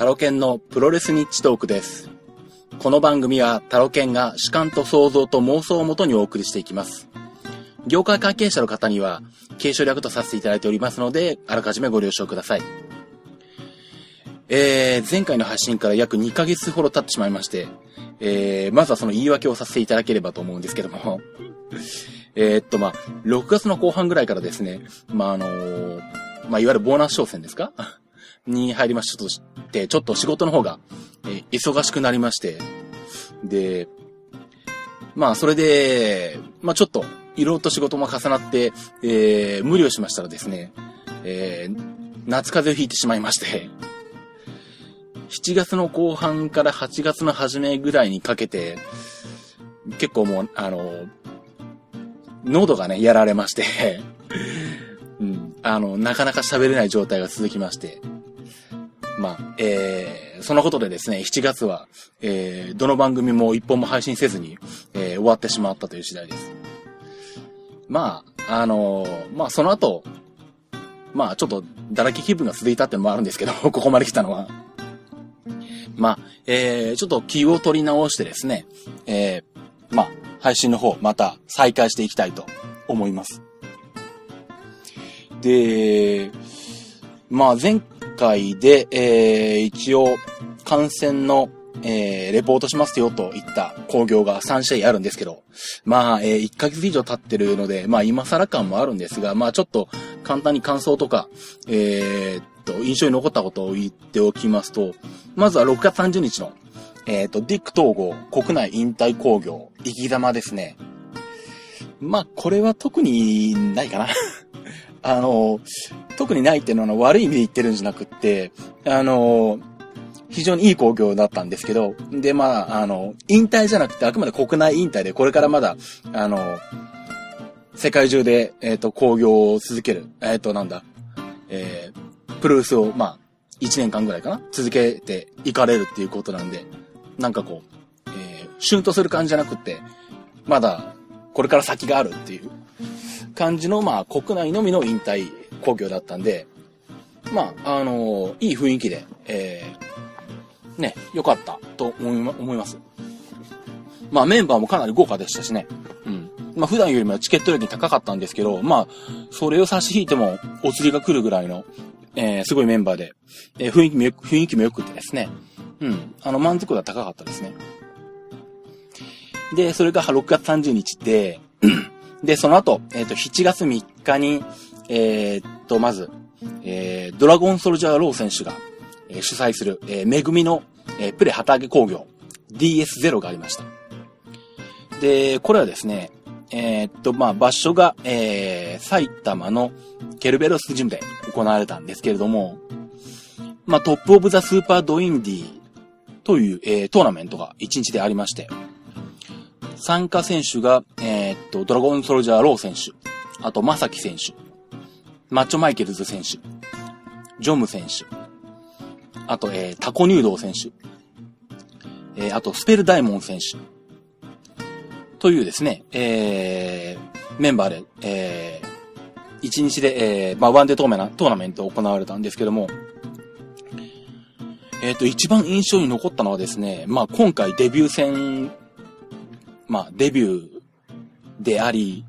タロケンのプロレスニッチトークです。この番組はタロケンが主観と想像と妄想をもとにお送りしていきます。業界関係者の方には、継承略とさせていただいておりますので、あらかじめご了承ください。えー、前回の配信から約2ヶ月ほど経ってしまいまして、えー、まずはその言い訳をさせていただければと思うんですけども、えっと、まあ、6月の後半ぐらいからですね、まあ、あのーまあ、いわゆるボーナス商戦ですか？に入りましたとして、ちょっと仕事の方が、え忙しくなりまして、で、まあ、それで、まあ、ちょっと、いろいろと仕事も重なって、えー、無理をしましたらですね、えー、夏風邪をひいてしまいまして、7月の後半から8月の初めぐらいにかけて、結構もう、あの、喉がね、やられまして、うん、あの、なかなか喋れない状態が続きまして、まあ、えー、そのことでですね、7月は、えー、どの番組も一本も配信せずに、えー、終わってしまったという次第です。まあ、あのーまあ、その後、まあ、ちょっと、だらけ気分が続いたってのもあるんですけど、ここまで来たのは。まあ、えー、ちょっと気を取り直してですね、えー、まあ、配信の方、また再開していきたいと思います。で、まあ、前回で、えー、一応、感染の、えー、レポートしますよといった工業が3試合あるんですけど、まあ、えー、1ヶ月以上経ってるので、まあ、今更感もあるんですが、まあ、ちょっと簡単に感想とか、えーっと、印象に残ったことを言っておきますと、まずは6月30日の、えーっと、ディック統合国内引退工業、生き様ですね。まあ、これは特にないかな。あの、特にないっていうのは悪い意味で言ってるんじゃなくって、あの、非常にいい工業だったんですけど、で、まあ、あの、引退じゃなくてあくまで国内引退で、これからまだ、あの、世界中で、えっ、と、工業を続ける、えっ、と、なんだ、えー、プロレスを、まあ、1年間ぐらいかな続けていかれるっていうことなんで、なんかこう、えー、シュンとする感じじゃなくて、まだ、これから先があるっていう感じの、まあ、国内のみの引退工業だったんで、まあ、あのいい雰囲気で、えー、ね、良かったと思いま思います。まあ、メンバーもかなり豪華でしたしね。うん。まあ、普段よりもチケット料金高かったんですけど、まあ、それを差し引いても、お釣りが来るぐらいの、えー、すごいメンバーで、えー雰囲気もよく、雰囲気も良くてですね。うん。あの、満足度は高かったですね。で、それが6月30日で、で、その後、えっ、と、7月3日に、えーっと、まず、えー、ドラゴンソルジャーロー選手が、えー主催する、えー、めぐみの、えープレ旗揚げ工業 DS0 がありました。で、これはですね、えーっと、まあ、場所が、えー、埼玉のケルベロスジムで行われたんですけれども、まあ、トップオブザスーパードインディという、えートーナメントが1日でありまして、参加選手が、えーっと、ドラゴンソルジャーロー選手、あと、まさき選手、マッチョマイケルズ選手、ジョム選手、あと、えータコ入道選手、えーあと、スペルダイモン選手、というですね、えーメンバーで、えー一日で、えーまあ、ワンデートーナメントーナメント行われたんですけども、えっ、と、一番印象に残ったのはですね、まあ、今回デビュー戦、まあ、デビューであり、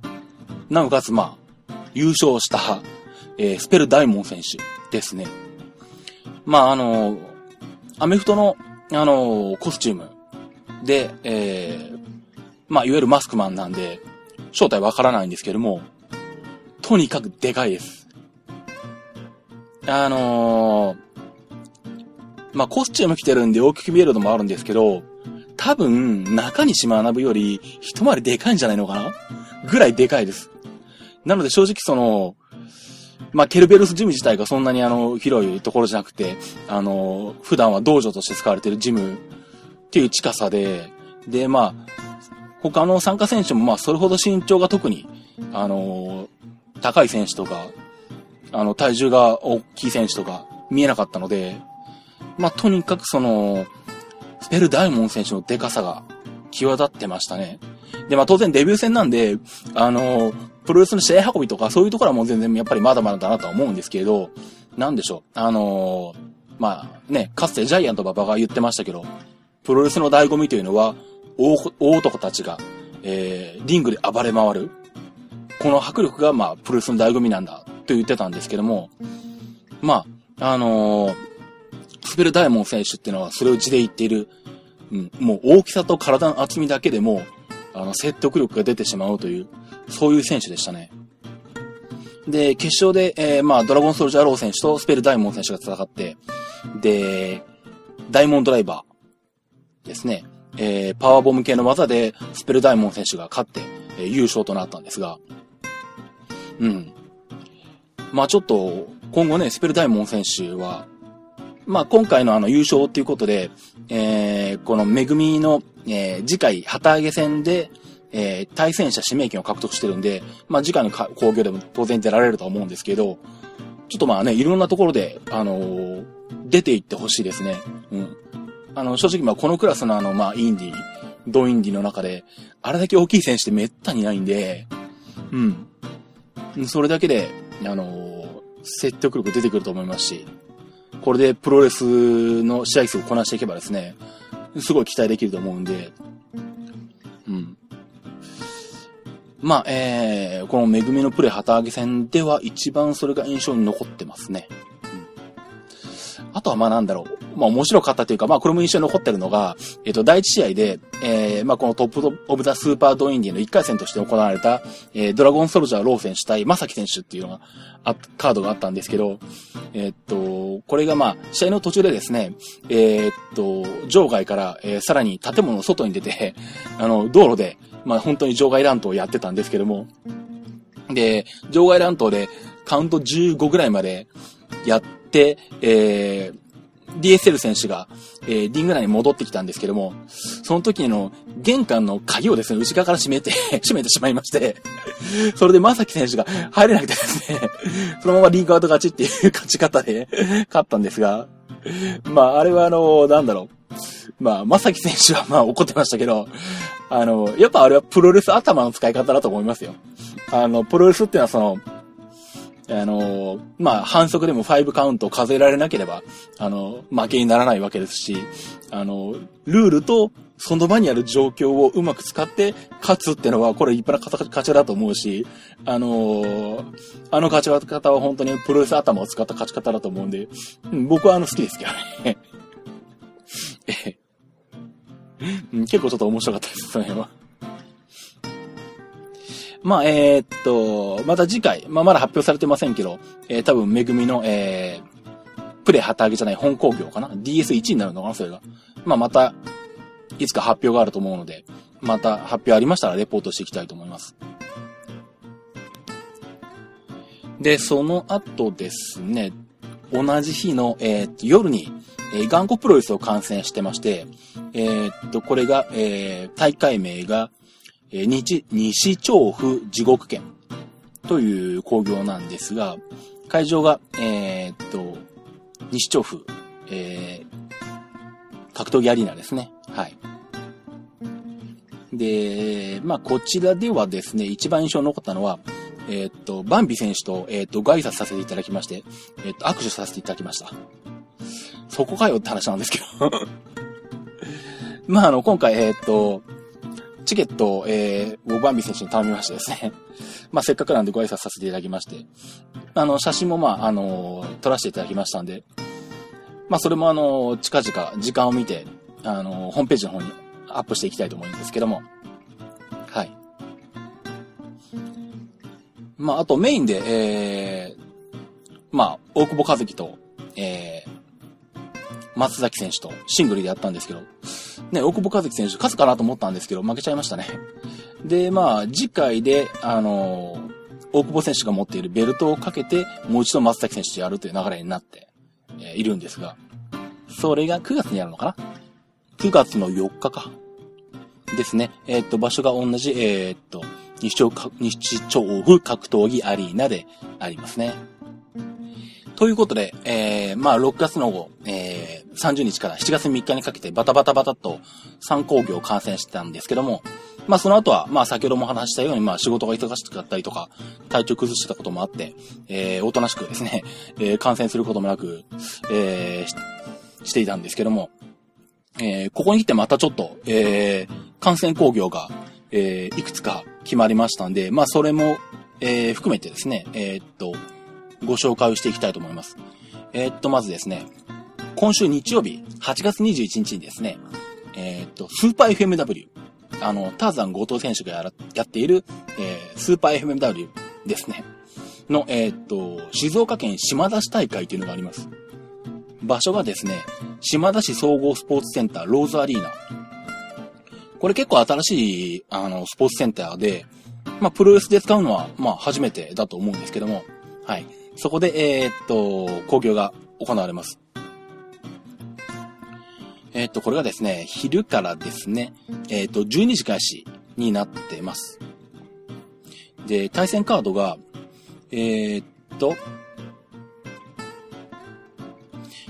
なおかつ、まあ、優勝した、えースペルダイモン選手ですね。まあ、あの、アメフトの、あの、コスチュームで、えーまあ、いわゆるマスクマンなんで、正体わからないんですけども、とにかくでかいです。あのーまあ、コスチューム着てるんで大きく見えるのもあるんですけど、多分、中西学より一回りでかいんじゃないのかな？ぐらいでかいです。なので正直その、まあ、ケルベルスジム自体がそんなにあの、広いところじゃなくて、あの、普段は道場として使われてるジムっていう近さで、で、まあ、他の参加選手もまあ、それほど身長が特に、あの、高い選手とか、あの、体重が大きい選手とか見えなかったので、まあ、とにかくその、スペルダイモン選手のデカさが際立ってましたね。で、まあ当然デビュー戦なんで、あの、プロレスの試合運びとかそういうところはもう全然やっぱりまだまだだなとは思うんですけど、なんでしょう。あの、まあね、かつてジャイアント馬場が言ってましたけど、プロレスの醍醐味というのは、大男たちが、えー、リングで暴れ回る。この迫力が、まあ、プロレスの醍醐味なんだ、と言ってたんですけども、まあ、あのー、スペルダイモン選手っていうのはそれを字で言っている、うん、もう大きさと体の厚みだけでも、あの、説得力が出てしまうという、そういう選手でしたね。で、決勝で、えー、まあ、ドラゴンソルジャーロー選手とスペルダイモン選手が戦って、で、ダイモンドライバーですね。えー、パワーボム系の技でスペルダイモン選手が勝って、えー、優勝となったんですが、うん。まあちょっと、今後ね、スペルダイモン選手は、まあ今回のあの優勝っていうことで、えー、このめぐみの、えー、次回旗揚げ戦で、えー、対戦者指名権を獲得してるんで、まあ次回の工業でも当然出られるとは思うんですけど、ちょっとまあね、いろんなところで、あのー、出ていってほしいですね。うん。あの、正直まあこのクラスのあの、まあインディ、ドインディの中で、あれだけ大きい選手ってめったにないんで、うん。それだけで、あのー、説得力出てくると思いますし、これでプロレスの試合数をこなしていけばですね、すごい期待できると思うんで、うん。まあ、えー、このめぐみのプレ旗揚げ戦では一番それが印象に残ってますね。あとはまあなんだろう。まあ面白かったというか、まあこれも印象に残ってるのが、えっ、ー、と、第一試合で、えー、まあこのトップオブザスーパードインディの1回戦として行われた、えー、ドラゴンソルジャーロー選手対まさき選手っていうのが、あ、カードがあったんですけど、えっ、と、これがまあ、試合の途中でですね、えっと、場外から、えさらに建物の外に出て、あの、道路で、まあ本当に場外乱闘をやってたんですけども、で、場外乱闘でカウント15ぐらいまでやって、でえー、DSL 選手が、えー、リング内に戻ってきたんですけども、その時の玄関の鍵をですね、内側から閉めて 閉めてしまいましてそれでまさき選手が入れなくてですねそのままリンクアウト勝ちっていう勝ち方で勝ったんですが、まあ、あれはあの、なんだろう。まあ、まさき選手はまあ怒ってましたけど、あの、やっぱあれはプロレス頭の使い方だと思いますよ。あの、プロレスっていうのはその、あの、まあ、反則でも5カウントを数えられなければ、あの、負けにならないわけですし、あの、ルールとその場にある状況をうまく使って勝つってのは、これ一派な勝ちだと思うし、あのあの勝ち方は本当にプロレス頭を使った勝ち方だと思うんで、うん僕はあの好きですけどね。結構ちょっと面白かったです、その辺は。まあ、えー、っと、また次回、まあ、まだ発表されてませんけど、えー、多分、めぐみの、えー、プレイ旗揚げじゃない本工業かな ?DS1 になるのかな？それが。まあ、また、いつか発表があると思うので、また発表ありましたらレポートしていきたいと思います。で、その後ですね、同じ日の、えー、夜に、えー、頑固プロレスを観戦してまして、えー、っと、これが、えー、大会名が、え、西、西調布地獄県という工業なんですが、会場が、えー、っと、西調布、えー、格闘技アリーナですね。はい。で、まあ、こちらではですね、一番印象に残ったのは、えー、っと、バンビ選手と、えー、っと、ご挨拶させていただきまして、え、っと、握手させていただきました。そこかよって話なんですけど まあ、あの、今回、えっと、チケットを、えー、バンビ選手に頼みましてですね。まあ、せっかくなんでご挨拶させていただきまして。あの、写真もまあ、あの、撮らせていただきましたんで、まあ、それもあの、近々、時間を見て、あの、ホームページの方にアップしていきたいと思うんですけども。はい。まあ、あとメインで、えー、まあ、大久保和樹と、えー、松崎選手とシングルでやったんですけど、ね、大久保和樹選手勝つかなと思ったんですけど、負けちゃいましたね。で、まあ、次回で、あのー、大久保選手が持っているベルトをかけて、もう一度松崎選手とやるという流れになって、えー、いるんですが、それが9月にやるのかな ?9 月の4日か。ですね。えー、っと、場所が同じ、えー、っと、西町、西町府格闘技アリーナでありますね。ということで、えー、まあ、6月の後、えー、30日から7月3日にかけてバタバタバタと参考業を観戦してたんですけども、まあ、その後は、まあ、先ほども話したように、まあ、仕事が忙しかったりとか、体調崩してたこともあって、えー、おとなしくですね、えー、観戦することもなく、えー、していたんですけども、えー、ここに来てまたちょっと、えー、感染工業が、えー、いくつか決まりましたんで、まあ、それも、えー、含めてですね、えー、っと、ご紹介をしていきたいと思います。えー、っと、まずですね、今週日曜日、8月21日にですね、えー、っと、スーパー FMW、あの、ターザン後藤選手がやらやっている、えー、スーパー FMW ですね、の、え、っと、静岡県島田市大会というのがあります。場所がですね、島田市総合スポーツセンターローズアリーナ。これ結構新しい、あの、スポーツセンターで、まあ、プロレスで使うのは、まあ、初めてだと思うんですけども、はい。そこで、えー、っと、工業が行われます。えー、っと、これがですね、昼からですね、えー、っと、12時開始になってます。で、対戦カードが、えっと、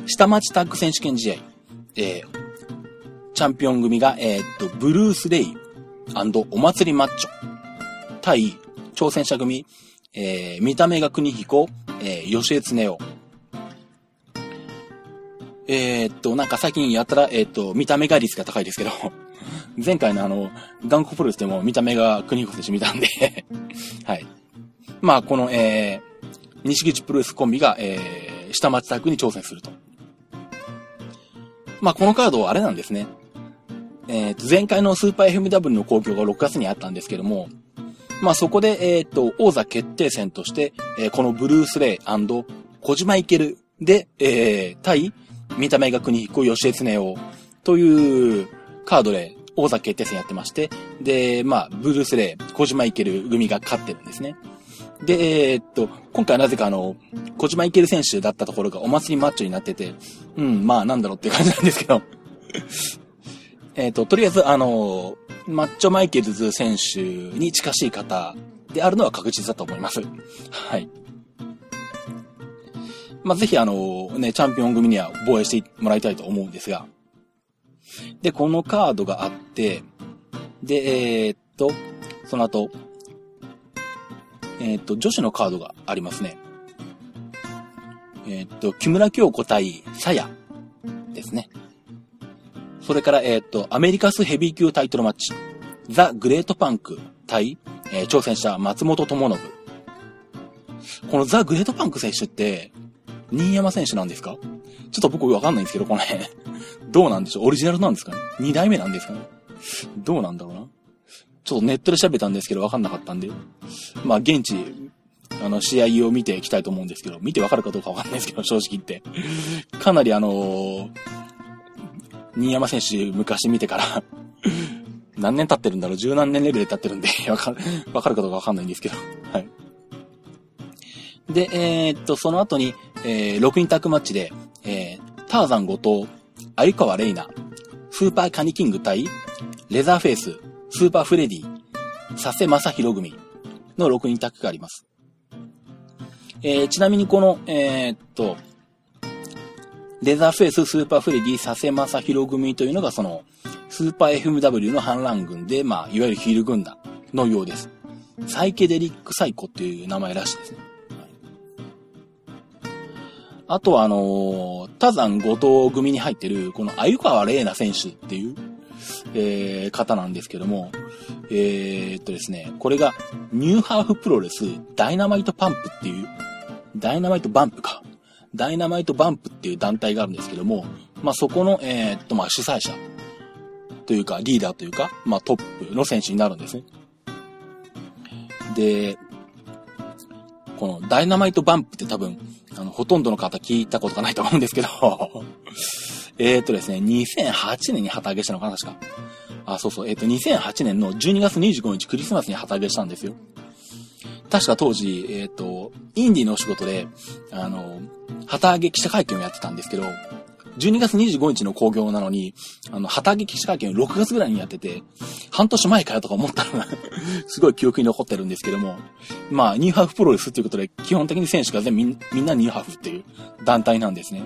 下町タッグ選手権試合、えー、チャンピオン組が、え、っと、ブルース・レイお祭りマッチョ対挑戦者組、えー、見た目が国彦、えー、吉江恒夫。えー、っと、なんか最近やったら、えー、っと、見た目が率が高いですけど、前回のあの、頑固プロレスでも見た目が国彦選手見たんで はい。まあ、この、えー、西口プロレスコンビが、えー、下町タッグに挑戦すると。まあ、このカードはあれなんですね。えっ、と、前回のスーパー FMW の公共が6月にあったんですけども、まあ、そこで、えっ、と、王座決定戦として、えー、このブルース・レイ小島イケルで、えー、対、見た目が国彦吉江恒夫というカードで王座決定戦やってまして、で、まあ、ブルース・レイ、小島イケル組が勝ってるんですね。で、えー、っと、今回はなぜかあの、小島イケル選手だったところがお祭りマッチョになってて、うん、まあなんだろうっていう感じなんですけど。えっと、とりあえずあの、マッチョマイケルズ選手に近しい方であるのは確実だと思います。はい。まあ、ぜひあの、ね、チャンピオン組には防衛してもらいたいと思うんですが。で、このカードがあって、で、えー、っと、その後、えっ、と、女子のカードがありますね。えっ、と、木村京子対さやですね。それから、えっ、と、アメリカスヘビー級タイトルマッチ。ザ・グレートパンク対、えー、挑戦者松本智信。このザ・グレートパンク選手って、新山選手なんですか？ちょっと僕わかんないんですけど、この辺。どうなんでしょう？オリジナルなんですかね？二代目なんですかね？どうなんだろうな？ちょっとネットで調べたんですけど分かんなかったんで、まあ現地、あの、試合を見ていきたいと思うんですけど、見て分かるかどうか分かんないですけど、正直言って。かなりあのー、新山選手昔見てから 何年経ってるんだろう？十何年レベルで経ってるんで わかる、わかるかどうかわかんないんですけど。はい。で、えー、っと、その後に、えー、6人タッグマッチで、えー、ターザン後藤、鮎川レイナ、スーパーカニキング対、レザーフェイス、スーパーフレディ、佐世正宏組の6人タッグがあります。えー、ちなみにこの、えー、っと、レザーフェイス、スーパーフレディ、佐世正宏組というのがその、スーパー FMW の反乱軍で、まあ、いわゆるヒール軍団のようです。サイケデリックサイコっていう名前らしいですね。あとは、あのー、ターザン後藤組に入ってる、この鮎川玲奈選手っていう、えー、方なんですけども、えー、っとですね、これがニューハーフプロレスダイナマイトパンプっていう、ダイナマイトバンプか。ダイナマイトバンプっていう団体があるんですけども、まあ、そこの、えー、っと、まあ、主催者というか、リーダーというか、まあ、トップの選手になるんですね。で、このダイナマイトバンプって多分、あの、ほとんどの方聞いたことがないと思うんですけど えっとですね、2008年に旗揚げしたのかな、確か。あ、そうそう、えっ、ー、と、2008年の12月25日クリスマスに旗揚げしたんですよ。確か当時、えっ、ー、と、インディのお仕事で、あの、旗揚げ記者会見をやってたんですけど、12月25日の興行なのに、あの、旗揚げ記者会見を6月ぐらいにやってて、半年前かよとか思ったのが すごい記憶に残ってるんですけども、まあ、ニューハーフプロレスっていうことで、基本的に選手が全部みんなニューハーフっていう団体なんですね。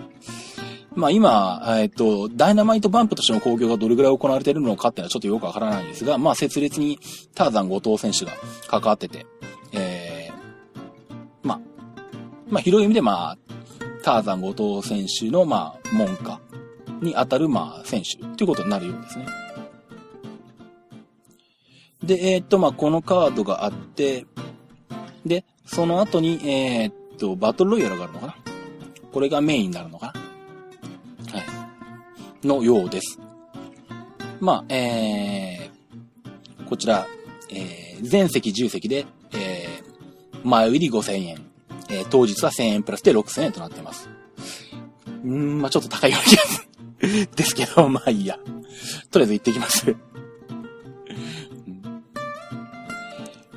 まあ今、えっと、ダイナマイトバンプとしての興行がどれぐらい行われているのかっていうのはちょっとよくわからないんですが、まあ設立にターザン後藤選手が関わってて、えー、まあ、まあ広い意味でまあ、ターザン後藤選手のまあ、門下に当たる、まあ、選手ということになるようですね。で、えー、っと、まあ、このカードがあって、で、その後に、えー、っと、バトルロイヤルがあるのかな？これがメインになるのかな？はい。のようです。まあ、えー、こちら、えー、全席10席で、前売り5000円、えー、当日は1000円プラスで6000円となっています。うん、まあちょっと高いような気がす。ですけど、まあいいや。とりあえず行ってきます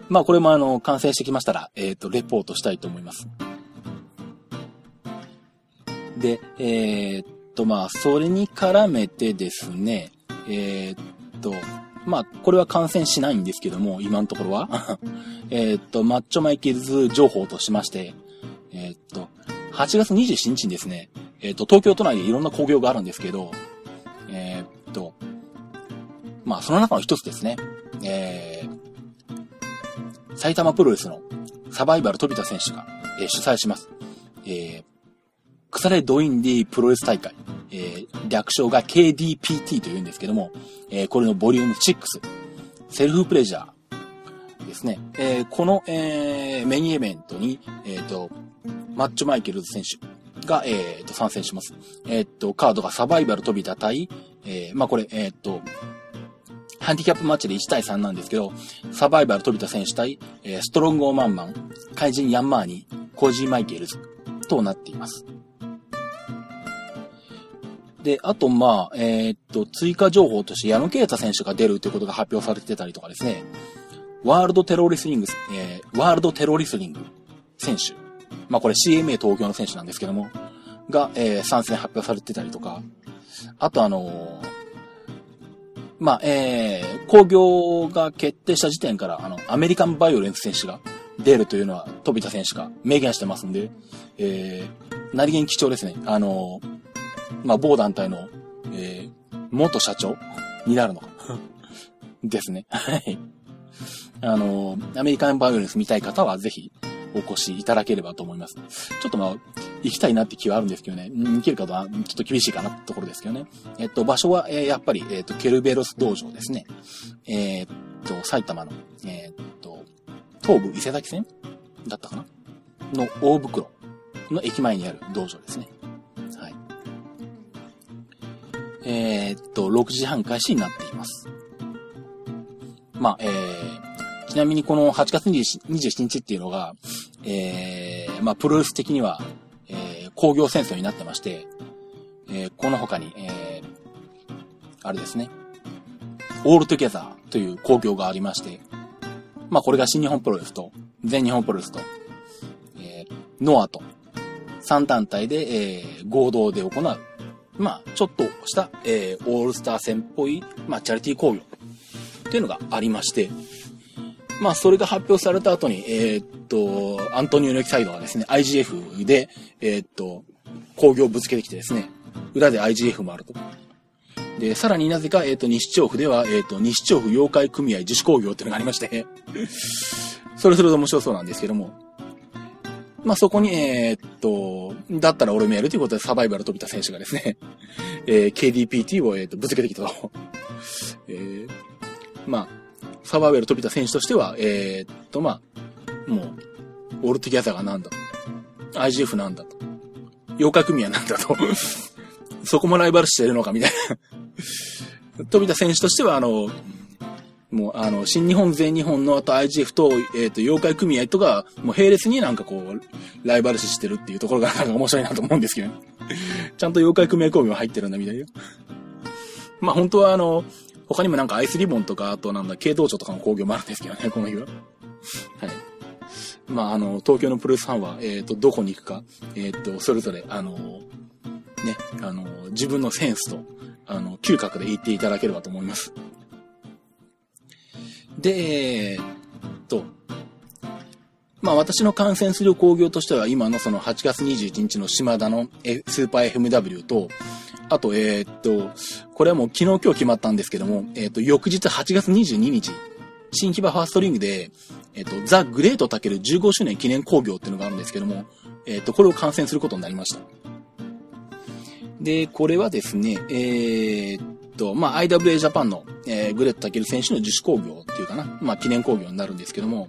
まあこれもあの、完成してきましたら、えっ、ー、と、レポートしたいと思います。で、えー、っと、まあ、それに絡めてですね、えー、っと、まあ、これは感染しないんですけども、今のところは。えっと、マッチョマイケルズ情報としまして、えー、っと、8月27日にですね、えっと、東京都内でいろんな工業があるんですけど、えっと、まあ、その中の一つですね、えー、埼玉プロレスのサバイバル飛田選手が、えー、主催します。えー、腐れドインディプロレス大会、えー、略称が KDPT というんですけども、えー、これのボリューム6、セルフプレジャーですね。えー、この、えー、メインイベントに、えっ、ー、と、マッチョマイケルズ選手が、えっ、ー、と、参戦します。えっ、ー、と、カードがサバイバル飛びた対、えー、まあ、これ、えっ、と、ハンディキャップマッチで1対3なんですけど、サバイバル飛びた選手対、えストロングオーマンマン、怪人ヤンマーニ、コージーマイケルズとなっています。で、あと、まあ、えー、っと、追加情報として矢野啓太選手が出るということが発表されてたりとかですね、ワールドテロリスリング、えー、ワールドテロリスリング選手。まあ、これ CMA 東京の選手なんですけども、が、えー、参戦発表されてたりとか、あとあのー、まあ、えー、工業が決定した時点から、あの、アメリカンバイオレンス選手が出るというのは、飛田選手が明言してますんで、えー、何気に貴重ですね。あのー、まあ、某団体の、えー、元社長になるのか。ですね。はい。あの、アメリカンバイオレンス見たい方はぜひお越しいただければと思います。ちょっとまあ、行きたいなって気はあるんですけどね。行けるかとはちょっと厳しいかなってところですけどね。えっと、場所は、えー、やっぱり、えっと、ケルベロス道場ですね。えー、っと、埼玉の、えー、っと、東武伊勢崎線だったかな？の大袋の駅前にある道場ですね。えー、っと、6時半開始になっています。まあ、えー、ちなみにこの8月27日っていうのが、えー、まあ、プロレス的には、えー、工業戦争になってまして、えー、この他に、えー、あれですね、オールトゥゲザーという工業がありまして、まあ、これが新日本プロレスと、全日本プロレスと、えー、ノアと、3団体で、えー、合同で行うまあ、ちょっとした、えー、オールスター戦っぽい、まあ、チャリティー工業っていうのがありまして、まあ、それが発表された後に、えー、っと、アントニオ猪木サイドがですね、IGF で、えー、っと、工業をぶつけてきてですね、裏で IGF もあると。で、さらになぜか、えっ、と、西調布では、えっ、と、西調布妖怪組合自主工業っていうのがありまして それそれで面白そうなんですけども、まあ、そこに、えー、っと、だったら俺もやるということでサバイバル飛びた選手がですね、えー、KDPT を、えー、っと、ぶつけてきたと。えー、まあ、サバイバル飛びた選手としては、えー、っと、まあ、もう、オールティギャザーがなんだと。IGF なんだと。妖怪組合なんだと。そこもライバル視してるのかみたいな。飛田選手としては、あの、もう、あの、新日本、全日本のあと IGF と、えっ、ー、と、妖怪組合とか、もう並列になんかこう、ライバル視してるっていうところがなんか面白いなと思うんですけど、ね、ちゃんと妖怪組合工業が入ってるんだみたいよ。まあ本当はあの、他にもなんかアイスリボンとか、あとなんだ、軽道場とかの工業もあるんですけどね、この日は。はい。まああの、東京のプロレスファンは、えっ、ー、と、どこに行くか、えっ、ー、と、それぞれ、あの、ね、あの、自分のセンスと、あの、嗅覚で言っていただければと思います。で、えー、っと、まあ私の観戦する工業としては今のその8月21日の島田のスーパー FMW と、あと、えー、っと、これはもう昨日今日決まったんですけども、えー、っと、翌日8月22日、新木場ファーストリングで、えっと、ザ・グレートタケル15周年記念工業っていうのがあるんですけども、えっと、これを観戦することになりました。で、これはですね、えー、っと、まあ、IWA ジャパンの、えー、グレット・タケル選手の自主工業っていうかな、まあ、記念工業になるんですけども、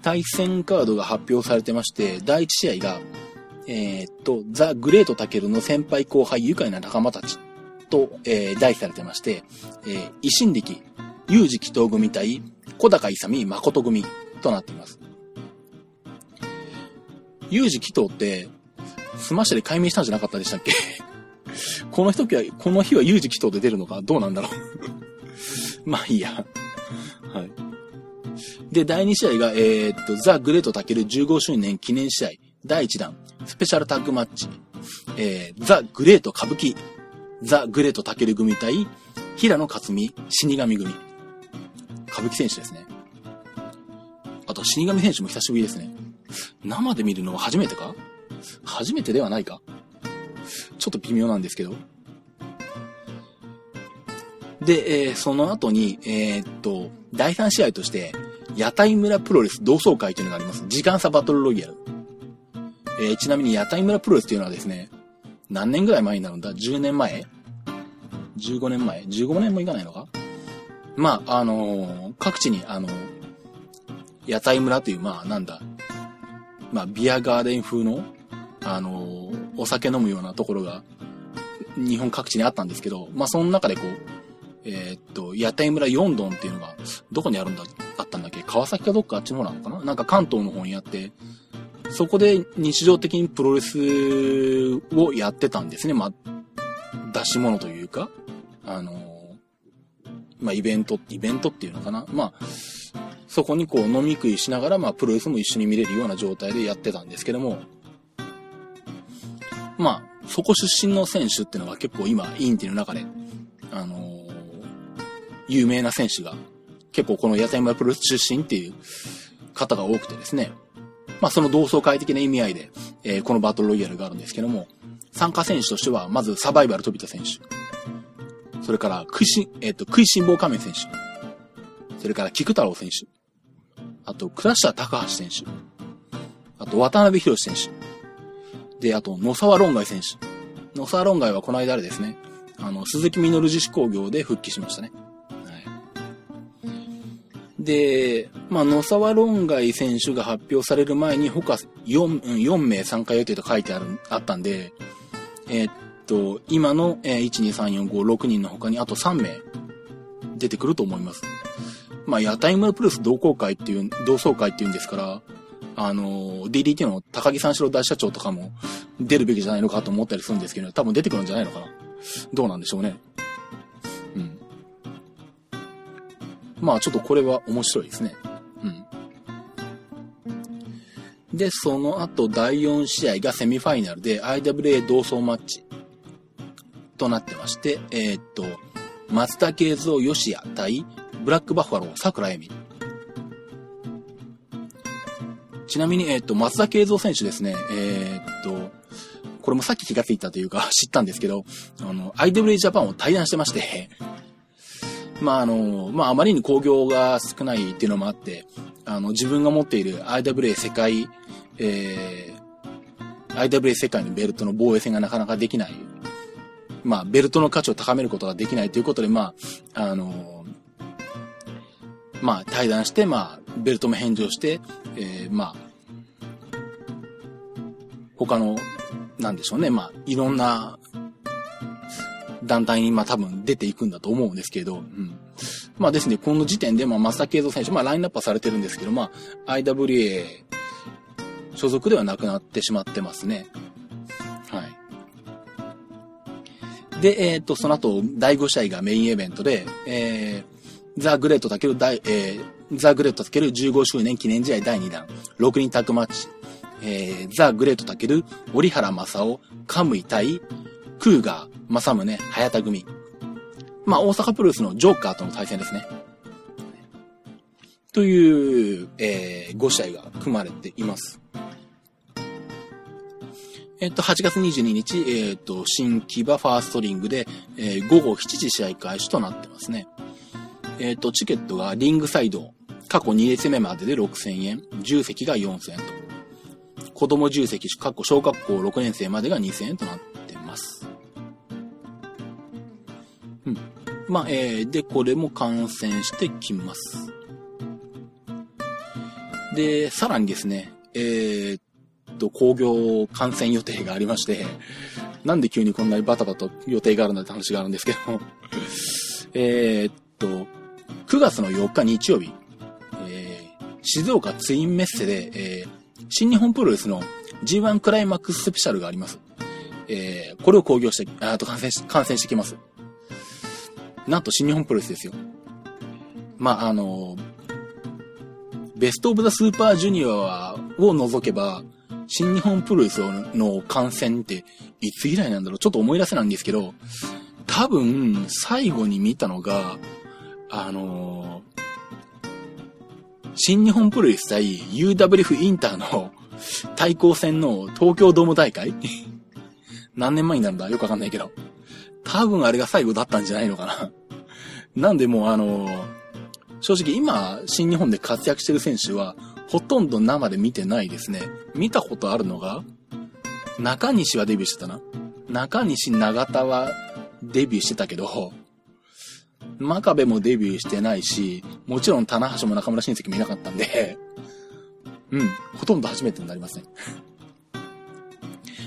対戦カードが発表されてまして、第1試合が、えー、っと、ザ・グレート・タケルの先輩後輩愉快な仲間たちと、えー、題されてまして、えー、維新力、有事祈祷組対小高勇誠組となっています。有事祈祷って、スマッシュで解明したんじゃなかったでしたっけ？この人は、この日は有事祈祷で出るのか？どうなんだろう？まあいいや。はい。で、第2試合が、えー、っと、ザ・グレート・タケル15周年記念試合、第1弾、スペシャルタッグマッチ、えー、ザ・グレート歌舞伎、ザ・グレート・タケル組対、平野克美、死神組。歌舞伎選手ですね。あと、死神選手も久しぶりですね。生で見るのは初めてか？初めてではないか？ちょっと微妙なんですけど。で、えー、その後に、えー、っと、第3試合として、屋台村プロレス同窓会というのがあります。時間差バトルロイヤル。えー、ちなみに屋台村プロレスというのはですね、何年ぐらい前になるんだ ?10 年前 ?15 年前 ?15 年もいかないのか？まあ、あのー、各地に、あのー、屋台村という、まあ、なんだ、まあ、ビアガーデン風の、あのー、お酒飲むようなところが、日本各地にあったんですけど、まあ、その中でこう、えー、っと、屋台村4ドンっていうのが、どこにあるんだ、あったんだっけ？川崎かどっかあっちの方なのかな？なんか関東の方にあって、そこで日常的にプロレスをやってたんですね。まあ、出し物というか、あのまあ、イベント、イベントっていうのかな？まあ、そこにこう飲み食いしながら、まあ、プロレスも一緒に見れるような状態でやってたんですけども、まあ、そこ出身の選手っていうのが結構今、インティの中で、あのー、有名な選手が、結構この屋台村プロレス出身っていう方が多くてですね、まあ、その同窓会的な意味合いで、えー、このバトルロイヤルがあるんですけども、参加選手としては、まずサバイバル飛田選手。それから、食いしん、えっ、ー、と、食いしん坊仮面選手。それから、菊太郎選手。あと、倉下高橋選手。あと、渡辺博選手。で、あと、野沢論外選手。野沢論外はこの間でですね、あの、鈴木みのる自主工業で復帰しましたね。はいで、まあ、野沢論外選手が発表される前に他 4, 4名参加予定と書いてある、あったんで、えー、っと、今の、えー、1、2、3、4、5、6人の他にあと3名出てくると思います。まあ、屋台村プロレス同好会っていう、同窓会っていうんですから、あの、DDT の高木三四郎大社長とかも出るべきじゃないのかと思ったりするんですけど、多分出てくるんじゃないのかな。どうなんでしょうね。うん。まあちょっとこれは面白いですね。うん。で、その後第4試合がセミファイナルで IWA 同窓マッチとなってまして、えー、っと、松田慶三吉谷対ブラックバッファロー桜恵美。ちなみに、えー、っと、松田慶三選手ですね、えー、っと、これもさっき気がついたというか 知ったんですけど、あの、IWA ジャパンを対談してましてまああの、まああまりに興行が少ないっていうのもあって、あの、自分が持っている IWA 世界、えー、IWA 世界のベルトの防衛戦がなかなかできない。まあ、ベルトの価値を高めることができないということで、まあ、あの、まあ、対談して、まあ、ベルトも返上して、えー、まあ、他の、なんでしょうね、まあ、いろんな団体に、まあ多分出ていくんだと思うんですけど、うん。まあですね、この時点で、まあ、増田慶三選手、まあラインナップはされてるんですけど、まあ、IWA 所属ではなくなってしまってますね。はい。で、えっ、ー、と、その後、第5試合がメインイベントで、えー、ザ・グレートける第、えー、ザ・グレートける15周年記念試合第2弾、6人タッグマッチ、えー、ザ・グレートける折原正夫、カムイ対、クーガー、正宗、早田組。まあ、大阪プロレスのジョーカーとの対戦ですね。という、えー、5試合が組まれています。えっと、8月22日、えっと、新木場ファーストリングで、えー、午後7時試合開始となってますね。えっと、チケットがリングサイド、過去2列目までで6000円、10席が4000円と。子供重責、かっこ小学校6年生までが2000円となってます。うん。まあ、えー、で、これも感染してきます。で、さらにですね、えー、っと、工業感染予定がありまして、なんで急にこんなにバタバタ予定があるんだって話があるんですけど、えっと、9月の4日日曜日、えー、静岡ツインメッセで、えー、新日本プロレスの G1 クライマックススペシャルがあります。えー、これを興行して、あと感染し、感染してきます。なんと新日本プロレスですよ。まあ、あの、ベストオブザスーパージュニアを除けば、新日本プロレスの観戦っていつ以来なんだろうちょっと思い出せないんですけど、多分、最後に見たのが、あのー、新日本プロレス対 UWF インターの対抗戦の東京ドーム大会？何年前になるんだ？よくわかんないけど。多分あれが最後だったんじゃないのかななんでもうあのー正直今、新日本で活躍してる選手は、ほとんど生で見てないですね。見たことあるのが、中西はデビューしてたな。中西長田はデビューしてたけど、真壁もデビューしてないし、もちろん棚橋も中村親戚もいなかったんで、うん、ほとんど初めてになりますね。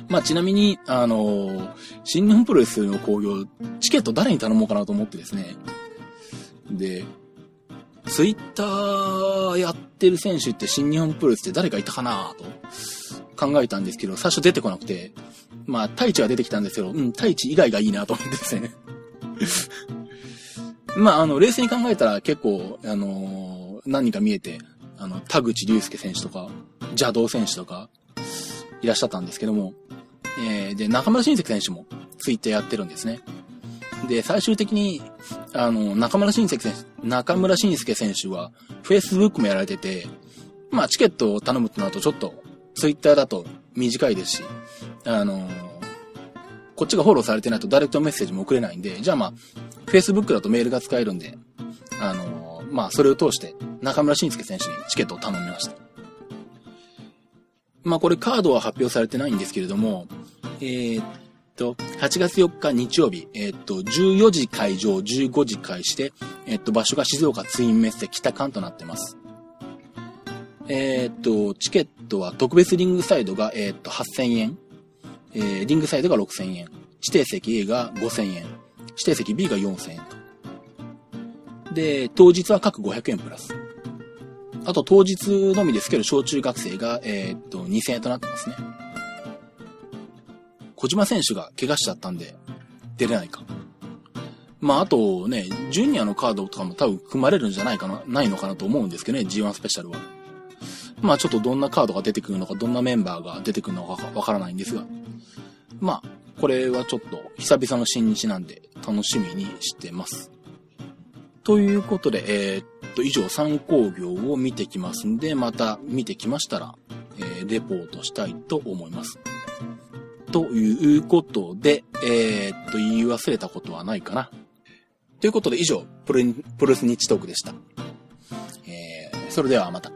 まあちなみに、あのー、新日本プロレスの興行、チケット誰に頼もうかなと思ってですね。で、ツイッターやってる選手って新日本プロレスって誰かいたかなと考えたんですけど、最初出てこなくて、まあ、太一は出てきたんですけど、うん、太一以外がいいなと思ってですね。まあ、あの、冷静に考えたら結構、あのー、何人か見えて、あの、田口竜介選手とか、邪道選手とか、いらっしゃったんですけども、えー、で、中村晋介選手もツイッターやってるんですね。で、最終的に、あの、中村晋介選手、中村晋介選手は、Facebook もやられてて、まあ、チケットを頼むとなるとちょっと、Twitter だと短いですし、あの、こっちがフォローされてないとダイレクトメッセージも送れないんで、じゃあまあ、Facebook だとメールが使えるんで、あの、まあ、それを通して、中村晋介選手にチケットを頼みました。まあ、これカードは発表されてないんですけれども、えー、と、8月4日日曜日、えっと、14時会場、15時開始で、えっと、場所が静岡ツインメッセ北館となってます。えっと、チケットは特別リングサイドが、えっと、8000円。え、リングサイドが6000円。指定席 A が5000円。指定席 B が4000円と。で、当日は各500円プラス。あと当日のみですけど、小中学生が、えー、っと、2000円となってますね。小島選手が怪我しちゃったんで、出れないか。まあ、あとね、ジュニアのカードとかも多分組まれるんじゃないかな、ないのかなと思うんですけどね、G1 スペシャルは。まあ、ちょっとどんなカードが出てくるのか、どんなメンバーが出てくるのかわからないんですが。まあ、これはちょっと久々の新日なんで楽しみにしてます。ということで、えー、っと、以上参考業を見てきますんで、また見てきましたら、えー、レポートしたいと思います。ということで、えー、っと、言い忘れたことはないかな。ということで以上、プロレス日トークでした。えー、それではまた。